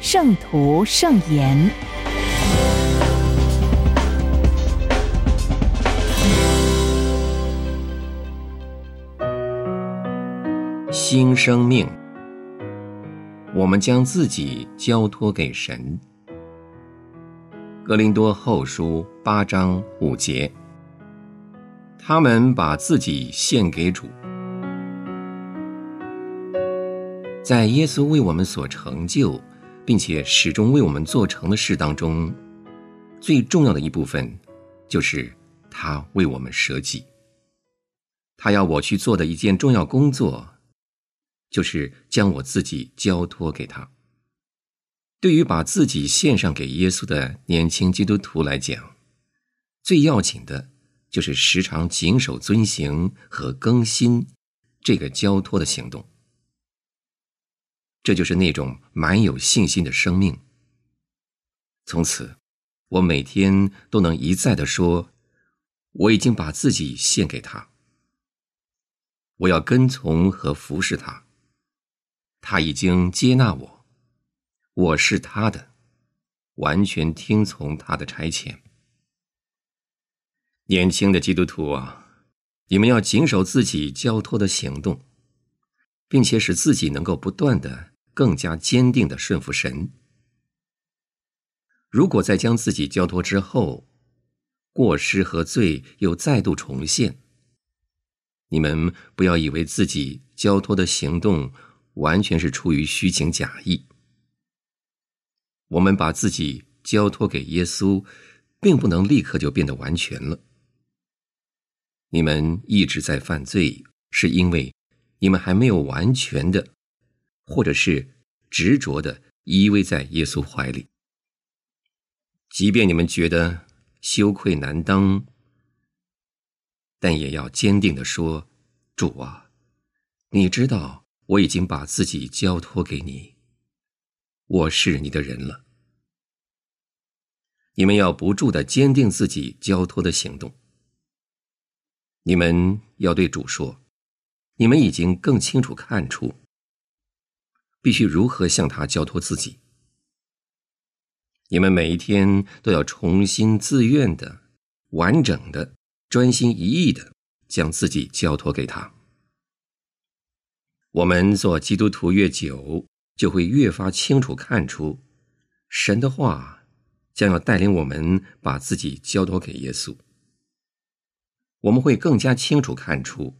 圣徒圣言，新生命，我们将自己交托给神。格林多后书八章五节，他们把自己献给主，在耶稣为我们所成就。并且始终为我们做成的事当中，最重要的一部分，就是他为我们舍己。他要我去做的一件重要工作，就是将我自己交托给他。对于把自己献上给耶稣的年轻基督徒来讲，最要紧的就是时常谨守遵行和更新这个交托的行动。这就是那种蛮有信心的生命。从此，我每天都能一再的说：“我已经把自己献给他，我要跟从和服侍他。他已经接纳我，我是他的，完全听从他的差遣。”年轻的基督徒啊，你们要谨守自己交托的行动，并且使自己能够不断的。更加坚定的顺服神。如果在将自己交托之后，过失和罪又再度重现，你们不要以为自己交托的行动完全是出于虚情假意。我们把自己交托给耶稣，并不能立刻就变得完全了。你们一直在犯罪，是因为你们还没有完全的。或者是执着的依偎在耶稣怀里，即便你们觉得羞愧难当，但也要坚定的说：“主啊，你知道我已经把自己交托给你，我是你的人了。”你们要不住的坚定自己交托的行动。你们要对主说：“你们已经更清楚看出。”必须如何向他交托自己？你们每一天都要重新自愿的、完整的、专心一意的将自己交托给他。我们做基督徒越久，就会越发清楚看出，神的话将要带领我们把自己交托给耶稣。我们会更加清楚看出，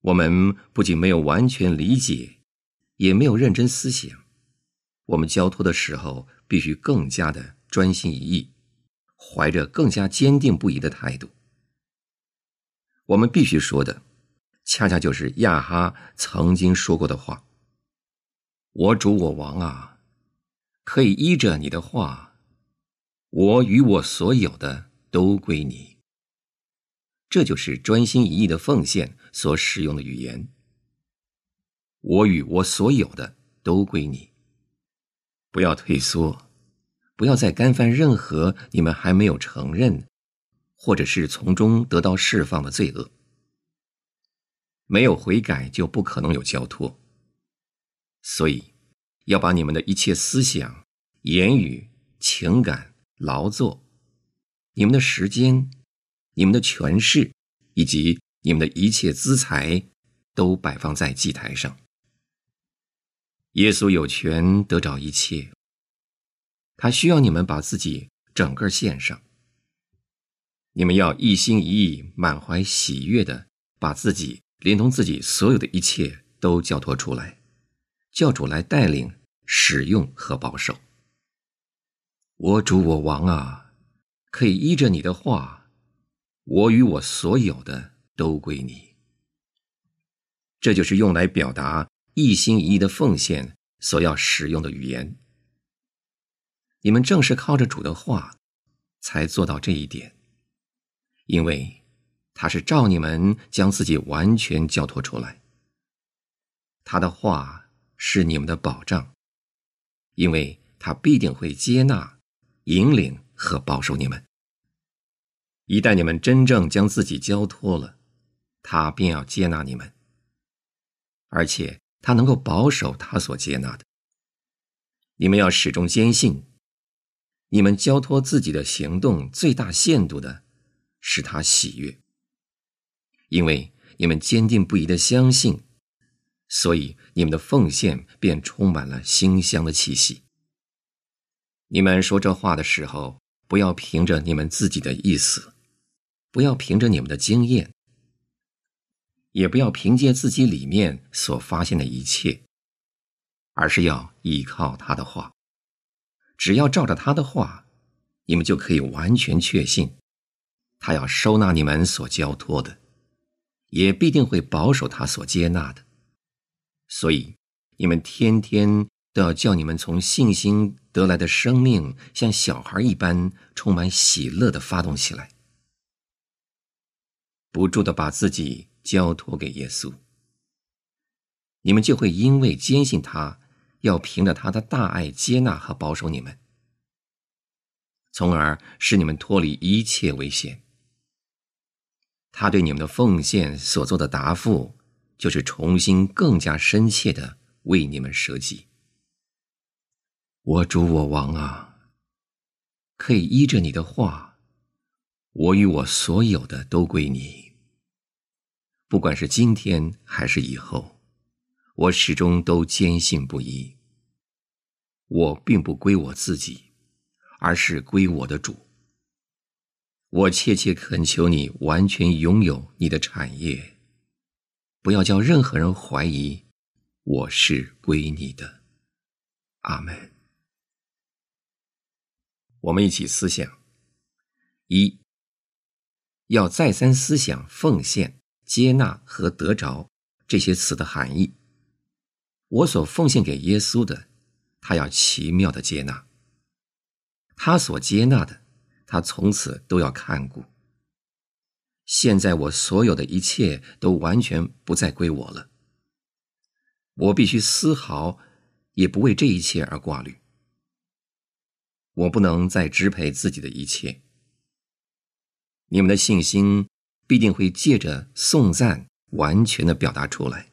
我们不仅没有完全理解。也没有认真思想，我们交托的时候必须更加的专心一意，怀着更加坚定不移的态度。我们必须说的，恰恰就是亚哈曾经说过的话：“我主我王啊，可以依着你的话，我与我所有的都归你。”这就是专心一意的奉献所使用的语言。我与我所有的都归你。不要退缩，不要再干犯任何你们还没有承认，或者是从中得到释放的罪恶。没有悔改，就不可能有交托。所以，要把你们的一切思想、言语、情感、劳作，你们的时间、你们的权势，以及你们的一切资财，都摆放在祭台上。耶稣有权得着一切，他需要你们把自己整个献上。你们要一心一意、满怀喜悦的把自己连同自己所有的一切都交托出来，教主来带领、使用和保守。我主我王啊，可以依着你的话，我与我所有的都归你。这就是用来表达。一心一意的奉献所要使用的语言，你们正是靠着主的话，才做到这一点，因为他是照你们将自己完全交托出来。他的话是你们的保障，因为他必定会接纳、引领和保守你们。一旦你们真正将自己交托了，他便要接纳你们，而且他能够保守他所接纳的。你们要始终坚信，你们交托自己的行动最大限度的使他喜悦，因为你们坚定不移的相信。所以，你们的奉献便充满了馨香的气息。你们说这话的时候，不要凭着你们自己的意思，不要凭着你们的经验，也不要凭借自己里面所发现的一切，而是要依靠他的话。只要照着他的话，你们就可以完全确信，他要收纳你们所交托的，也必定会保守他所接纳的。所以，你们天天都要叫你们从信心得来的生命，像小孩一般充满喜乐的发动起来，不住的把自己交托给耶稣。你们就会因为坚信他，要凭着他的大爱接纳和保守你们，从而使你们脱离一切危险。他对你们的奉献所做的答复。就是重新更加深切的为你们舍己。我主我王啊，可以依着你的话，我与我所有的都归你。不管是今天还是以后，我始终都坚信不疑。我并不归我自己，而是归我的主。我切切恳求你，完全拥有你的产业。不要叫任何人怀疑，我是归你的，阿门。我们一起思想：一，要再三思想奉献、接纳和得着这些词的含义。我所奉献给耶稣的，他要奇妙的接纳；他所接纳的，他从此都要看顾。现在我所有的一切都完全不再归我了，我必须丝毫也不为这一切而挂虑。我不能再支配自己的一切。你们的信心必定会借着颂赞完全的表达出来。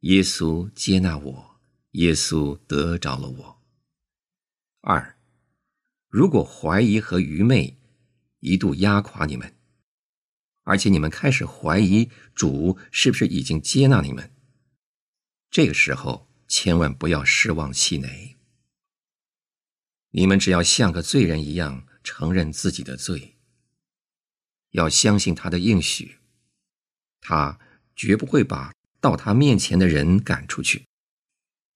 耶稣接纳我，耶稣得着了我。二，如果怀疑和愚昧一度压垮你们。而且你们开始怀疑主是不是已经接纳你们。这个时候千万不要失望气馁。你们只要像个罪人一样承认自己的罪，要相信他的应许，他绝不会把到他面前的人赶出去。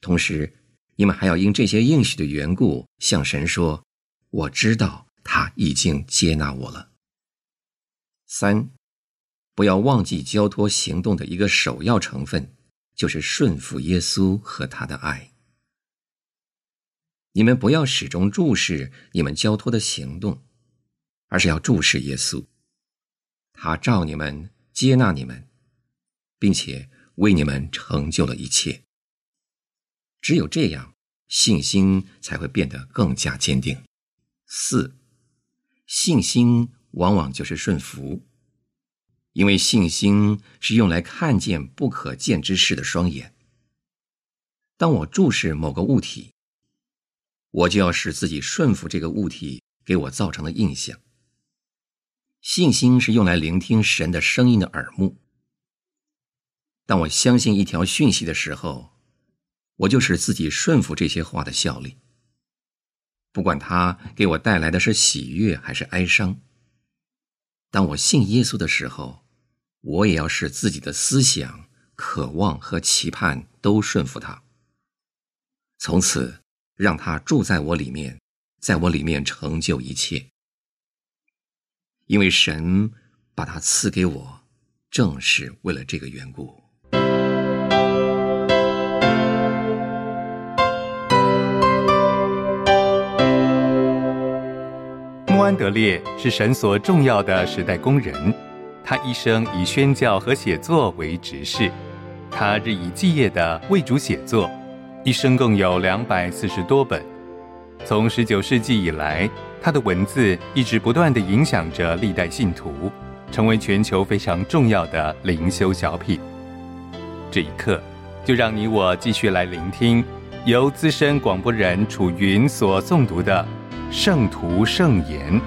同时，你们还要因这些应许的缘故向神说：“我知道他已经接纳我了。”三。不要忘记交托行动的一个首要成分，就是顺服耶稣和他的爱。你们不要始终注视你们交托的行动，而是要注视耶稣。他照你们接纳你们，并且为你们成就了一切。只有这样，信心才会变得更加坚定。四，信心往往就是顺服。因为信心是用来看见不可见之事的双眼。当我注视某个物体，我就要使自己顺服这个物体给我造成的印象。信心是用来聆听神的声音的耳目。当我相信一条讯息的时候，我就使自己顺服这些话的效力，不管它给我带来的是喜悦还是哀伤。当我信耶稣的时候。我也要使自己的思想、渴望和期盼都顺服他，从此让他住在我里面，在我里面成就一切。因为神把他赐给我，正是为了这个缘故。穆安德烈是神所重要的时代工人，他一生以宣教和写作为职事，他日以继夜的为主写作，一生共有两百四十多本。从十九世纪以来，他的文字一直不断的影响着历代信徒，成为全球非常重要的灵修小品。这一刻，就让你我继续来聆听由资深广播人楚云所诵读的。圣徒圣言，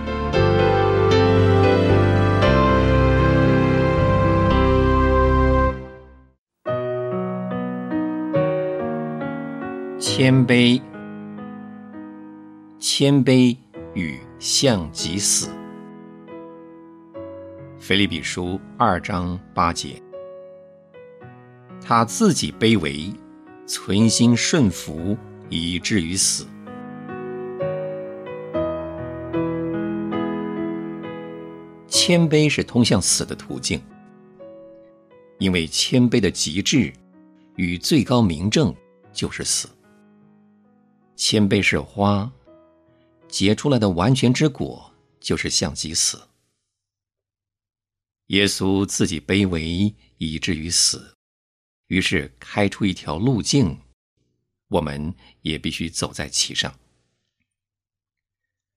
谦卑，谦卑与向即死。腓利比书二章八节，他自己卑微，存心顺服，以至于死。谦卑是通向死的途径，因为谦卑的极致与最高明证就是死。谦卑是花结出来的完全之果，就是向己死。耶稣自己卑微以至于死，于是开出一条路径，我们也必须走在其上。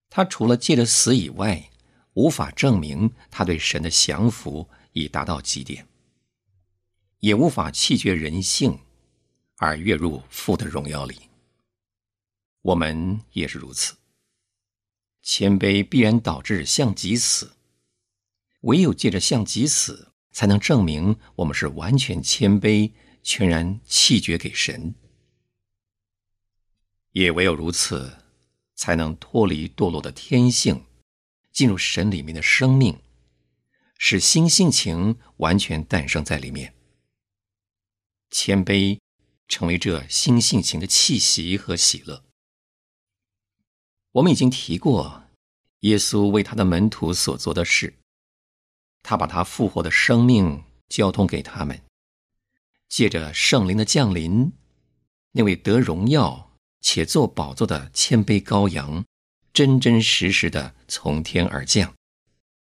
他除了借着死以外，无法证明他对神的降服已达到极点，也无法弃绝人性而跃入父的荣耀里。我们也是如此。谦卑必然导致向己死，唯有借着向己死，才能证明我们是完全谦卑、全然弃绝给神。也唯有如此，才能脱离堕落的天性。进入神里面的生命，使新性情完全诞生在里面。谦卑成为这新性情的气息和喜乐。我们已经提过，耶稣为他的门徒所做的事，他把他复活的生命交通给他们，借着圣灵的降临，那位得荣耀且做宝座的谦卑羔羊。真真实实的从天而降，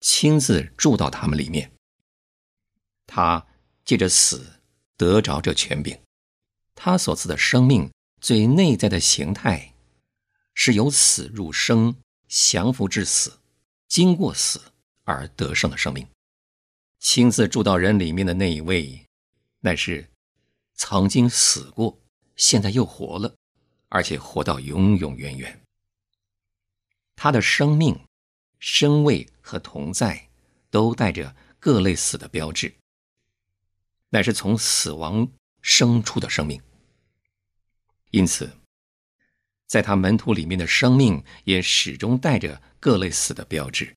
亲自住到他们里面。他借着死得着这权柄，他所赐的生命最内在的形态，是由死入生，降服至死，经过死而得胜的生命。亲自住到人里面的那一位，乃是曾经死过，现在又活了，而且活到永永远远。他的生命、身位和同在，都带着各类死的标志，乃是从死亡生出的生命。因此，在他门徒里面的生命也始终带着各类死的标志。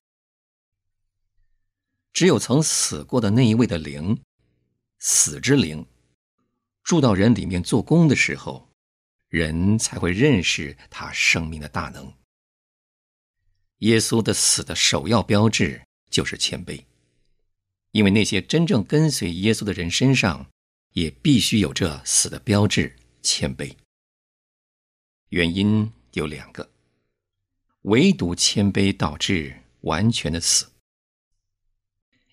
只有曾死过的那一位的灵，死之灵，住到人里面做工的时候，人才会认识他生命的大能。耶稣的死的首要标志就是谦卑，因为那些真正跟随耶稣的人身上也必须有这死的标志——谦卑。原因有两个，唯独谦卑导致完全的死，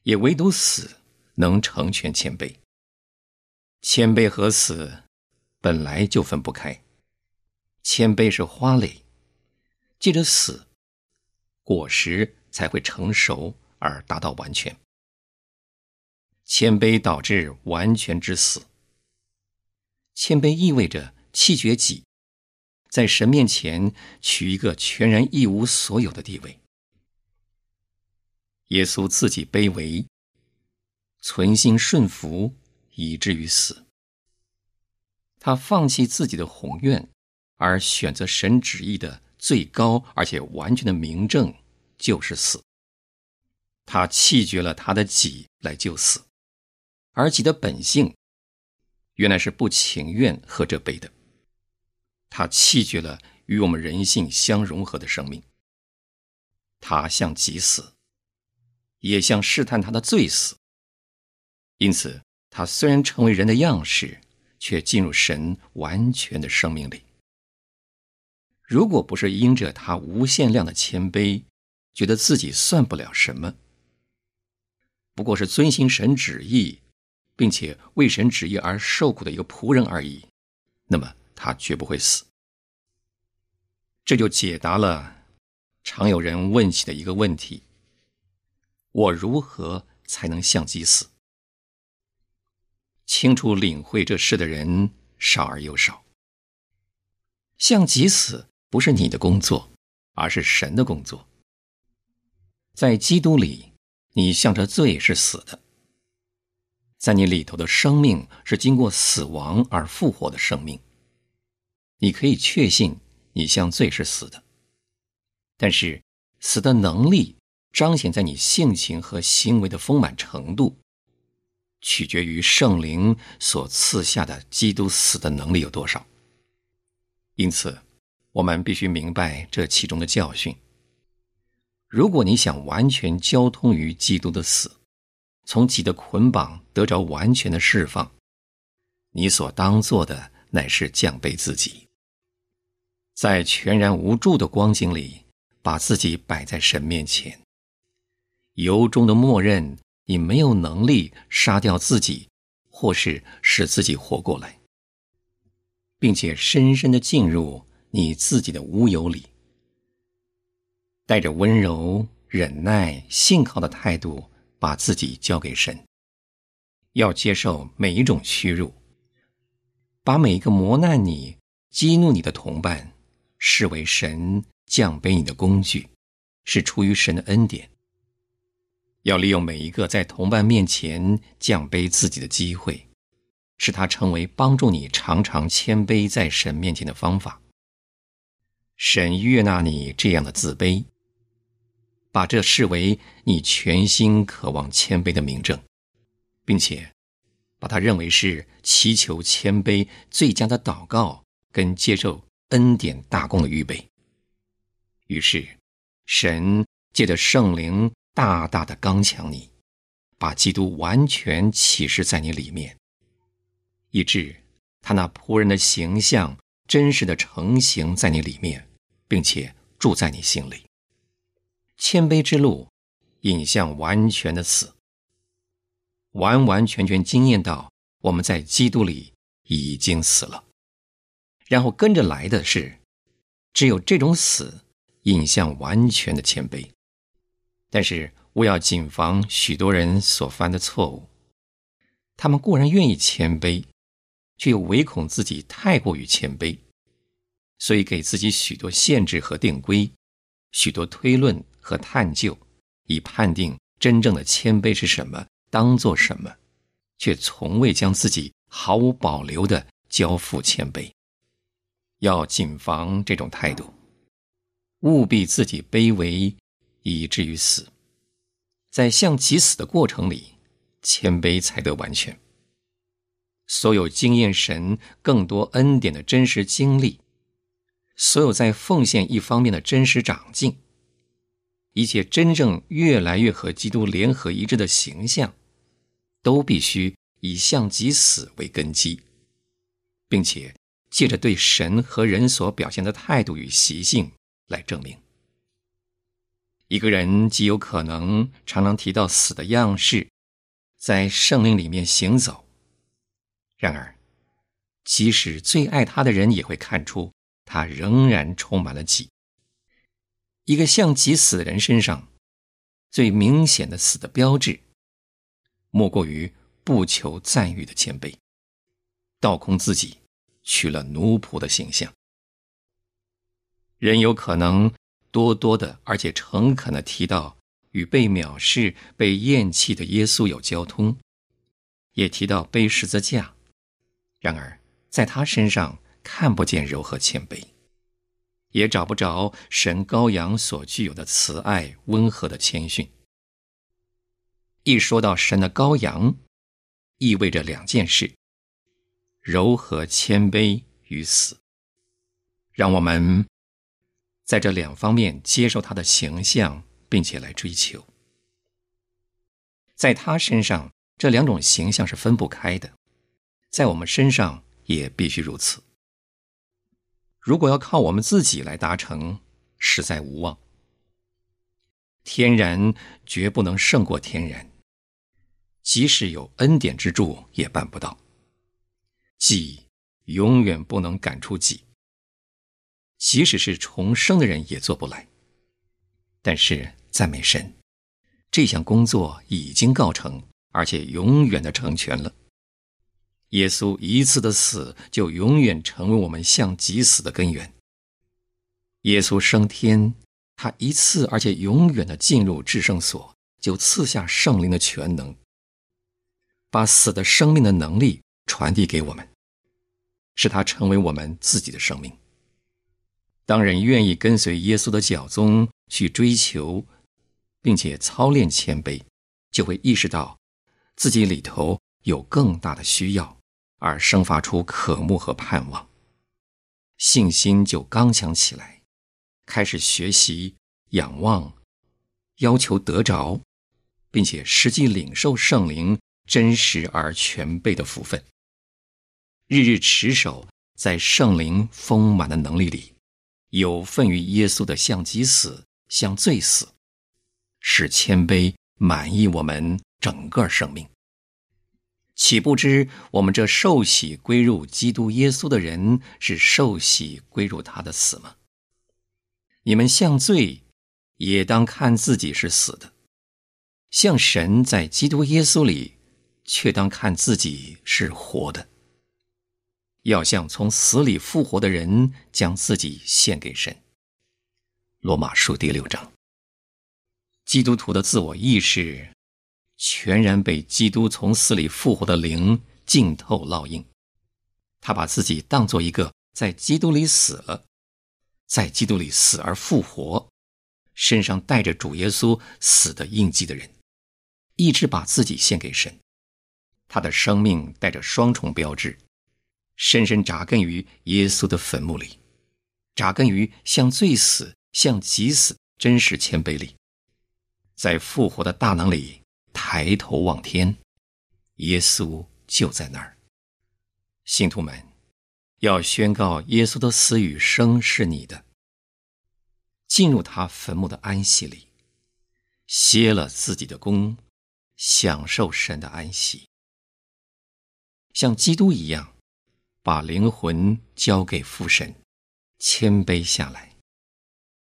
也唯独死能成全谦卑。谦卑和死本来就分不开，谦卑是花蕾，借着死。果实才会成熟而达到完全。谦卑导致完全之死。谦卑意味着弃绝己，在神面前取一个全然一无所有的地位。耶稣自己卑微，存心顺服，以至于死。他放弃自己的宏愿，而选择神旨意的。最高而且完全的明证就是死。他弃绝了他的己来救死，而己的本性原来是不情愿喝这杯的。他弃绝了与我们人性相融合的生命。他像即死，也像试探他的罪死。因此，他虽然成为人的样式，却进入神完全的生命里。如果不是因着他无限量的谦卑，觉得自己算不了什么，不过是遵行神旨意，并且为神旨意而受苦的一个仆人而已，那么他绝不会死。这就解答了常有人问起的一个问题：我如何才能像极死？清楚领会这事的人少而又少。像极死不是你的工作，而是神的工作。在基督里，你向着罪是死的。在你里头的生命是经过死亡而复活的生命。你可以确信你向罪是死的，但是死的能力彰显在你性情和行为的丰满程度，取决于圣灵所赐下的基督死的能力有多少。因此，我们必须明白这其中的教训。如果你想完全交通于基督的死，从己的捆绑得着完全的释放，你所当做的乃是降卑自己，在全然无助的光景里，把自己摆在神面前，由衷的默认你没有能力杀掉自己，或是使自己活过来，并且深深的进入你自己的无有里。带着温柔、忍耐、信靠的态度，把自己交给神。要接受每一种屈辱，把每一个磨难你、激怒你的同伴，视为神降卑你的工具，是出于神的恩典。要利用每一个在同伴面前降卑自己的机会，使他成为帮助你常常谦卑在神面前的方法。神悦纳你这样的自卑。把这视为你全心渴望谦卑的明证，并且把它认为是祈求谦卑最佳的祷告跟接受恩典大功的预备。于是，神借着圣灵大大的刚强你，把基督完全启示在你里面，以致他那仆人的形象真实的成型在你里面，并且住在你心里。谦卑之路，引向完全的死。完完全全惊艳到我们在基督里已经死了，然后跟着来的是，只有这种死引向完全的谦卑。但是我要谨防许多人所犯的错误，他们固然愿意谦卑，却又唯恐自己太过于谦卑，所以给自己许多限制和定规，许多推论。和探究，以判定真正的谦卑是什么，当做什么，却从未将自己毫无保留的交付谦卑。要谨防这种态度，务必自己卑微，以至于死。在向其死的过程里，谦卑才得完全。所有经验神更多恩典的真实经历，所有在奉献一方面的真实长进。一切真正越来越和基督联合一致的形象，都必须以向极死为根基，并且借着对神和人所表现的态度与习性来证明。一个人极有可能常常提到死的样式，在圣灵里面行走，然而，即使最爱他的人也会看出他仍然充满了己。一个像极死的人身上，最明显的死的标志，莫过于不求赞誉的谦卑，倒空自己，取了奴仆的形象。人有可能多多的，而且诚恳的提到与被藐视、被厌弃的耶稣有交通，也提到背十字架，然而在他身上看不见柔和谦卑。也找不着神羔羊所具有的慈爱、温和的谦逊。一说到神的羔羊，意味着两件事：柔和、谦卑与死。让我们在这两方面接受他的形象，并且来追求。在他身上，这两种形象是分不开的；在我们身上，也必须如此。如果要靠我们自己来达成，实在无望。天然绝不能胜过天然，即使有恩典之助，也办不到。己永远不能赶出己，即使是重生的人也做不来。但是赞美神，这项工作已经告成，而且永远的成全了。耶稣一次的死，就永远成为我们向己死的根源。耶稣升天，他一次而且永远的进入至圣所，就赐下圣灵的全能，把死的生命的能力传递给我们，使他成为我们自己的生命。当人愿意跟随耶稣的脚踪去追求，并且操练谦卑，就会意识到自己里头有更大的需要。而生发出渴慕和盼望，信心就刚强起来，开始学习仰望，要求得着，并且实际领受圣灵真实而全备的福分。日日持守在圣灵丰满的能力里，有份于耶稣的向己死、像罪死，使谦卑满意我们整个生命。岂不知我们这受洗归入基督耶稣的人，是受洗归入他的死吗？你们像罪，也当看自己是死的；像神在基督耶稣里，却当看自己是活的。要像从死里复活的人，将自己献给神。罗马书第六章，基督徒的自我意识。全然被基督从死里复活的灵浸透烙印，他把自己当做一个在基督里死了，在基督里死而复活，身上带着主耶稣死的印记的人，一直把自己献给神。他的生命带着双重标志，深深扎根于耶稣的坟墓里，扎根于向罪死、向己死真实谦卑里，在复活的大能里。抬头望天，耶稣就在那儿。信徒们，要宣告耶稣的死与生是你的。进入他坟墓的安息里，歇了自己的功，享受神的安息，像基督一样，把灵魂交给父神，谦卑下来，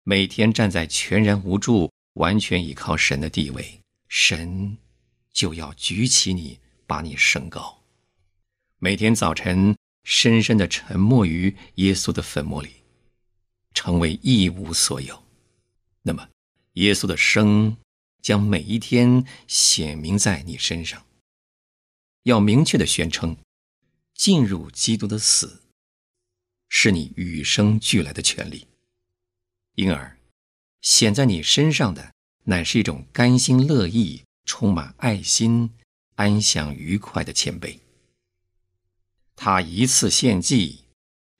每天站在全然无助、完全依靠神的地位。神就要举起你，把你升高。每天早晨，深深的沉默于耶稣的坟墓里，成为一无所有。那么，耶稣的生将每一天显明在你身上。要明确的宣称，进入基督的死，是你与生俱来的权利。因而，显在你身上的。乃是一种甘心乐意、充满爱心、安详愉快的谦卑。他一次献祭，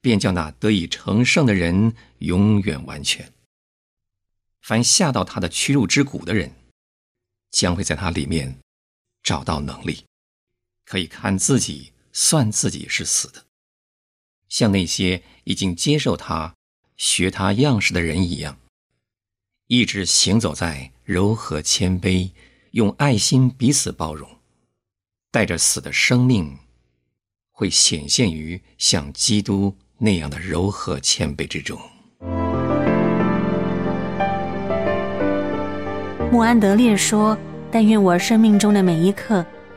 便叫那得以成圣的人永远完全。凡下到他的屈辱之谷的人，将会在他里面找到能力，可以看自己、算自己是死的，像那些已经接受他、学他样式的人一样。一直行走在柔和谦卑、用爱心彼此包容、带着死的生命，会显现于像基督那样的柔和谦卑之中。穆安德烈说：“但愿我生命中的每一刻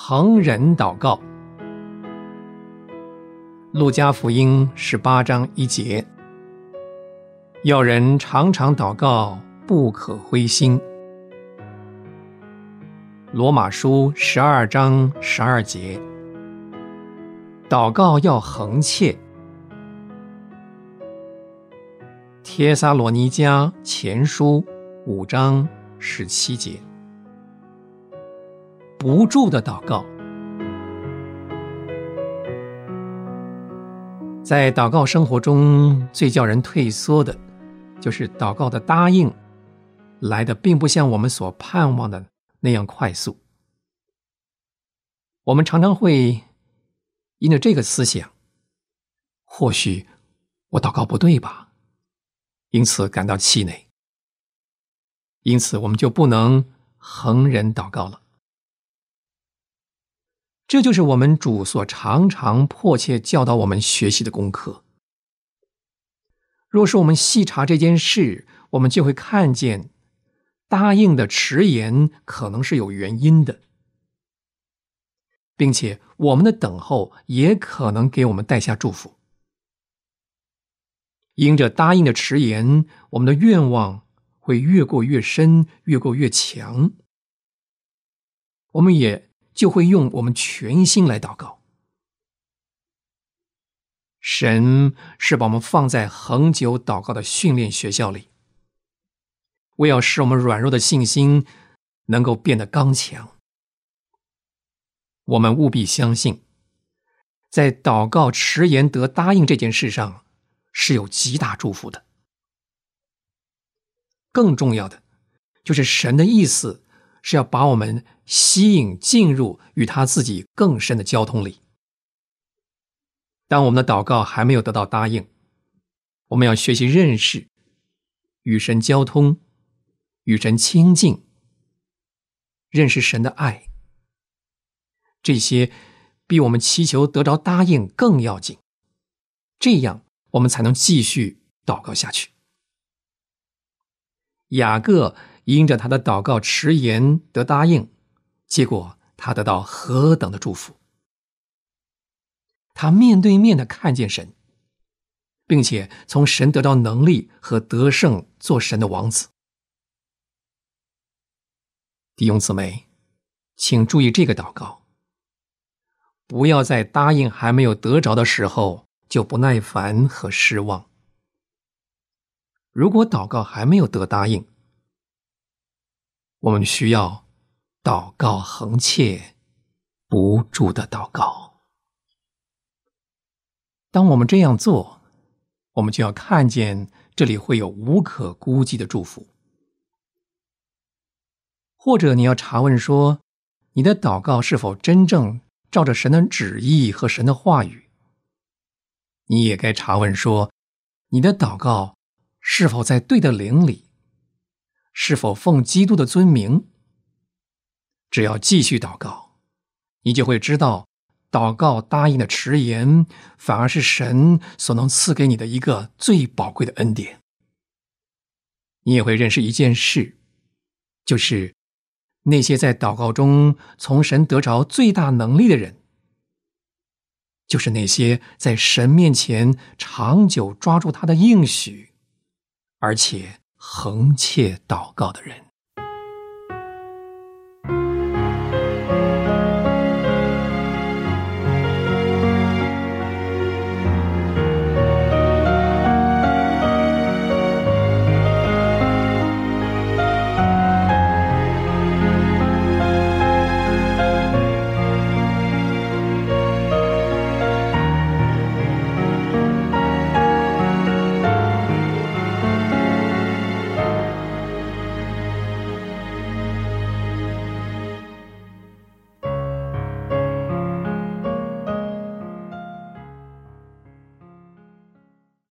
恒人祷告。路加福音十八章一节，要人常常祷告。不可灰心。罗马书十二章十二节，祷告要恒切。帖撒罗尼迦前书五章十七节，不住的祷告。在祷告生活中最叫人退缩的，就是祷告的答应来的并不像我们所盼望的那样快速。我们常常会因着这个思想，或许我祷告不对吧，因此感到气馁，因此我们就不能恒忍祷告了。这就是我们主所常常迫切教导我们学习的功课。若是我们细查这件事，我们就会看见，答应的迟延可能是有原因的，并且我们的等候也可能给我们带下祝福。因着答应的迟延，我们的愿望会越过越深，越过越强。我们也。就会用我们全心来祷告。神是把我们放在恒久祷告的训练学校里，为要使我们软弱的信心能够变得刚强。我们务必相信，在祷告迟延得答应这件事上是有极大祝福的。更重要的，就是神的意思。是要把我们吸引进入与他自己更深的交通里。当我们的祷告还没有得到答应，我们要学习认识与神交通，与神亲近，认识神的爱。这些比我们祈求得着答应更要紧。这样，我们才能继续祷告下去。雅各。因着他的祷告迟延得答应，结果他得到何等的祝福！他面对面的看见神，并且从神得到能力和得胜，做神的王子。弟兄姊妹，请注意这个祷告，不要在答应还没有得着的时候就不耐烦和失望。如果祷告还没有得答应，我们需要祷告恒切不住的祷告。当我们这样做，我们就要看见这里会有无可估计的祝福。或者你要查问说，你的祷告是否真正照着神的旨意和神的话语？你也该查问说，你的祷告是否在对的灵里？是否奉基督的尊名？只要继续祷告，你就会知道，祷告答应的迟延，反而是神所能赐给你的一个最宝贵的恩典。你也会认识一件事，就是那些在祷告中从神得着最大能力的人，就是那些在神面前长久抓住他的应许，而且。恒切祷告的人。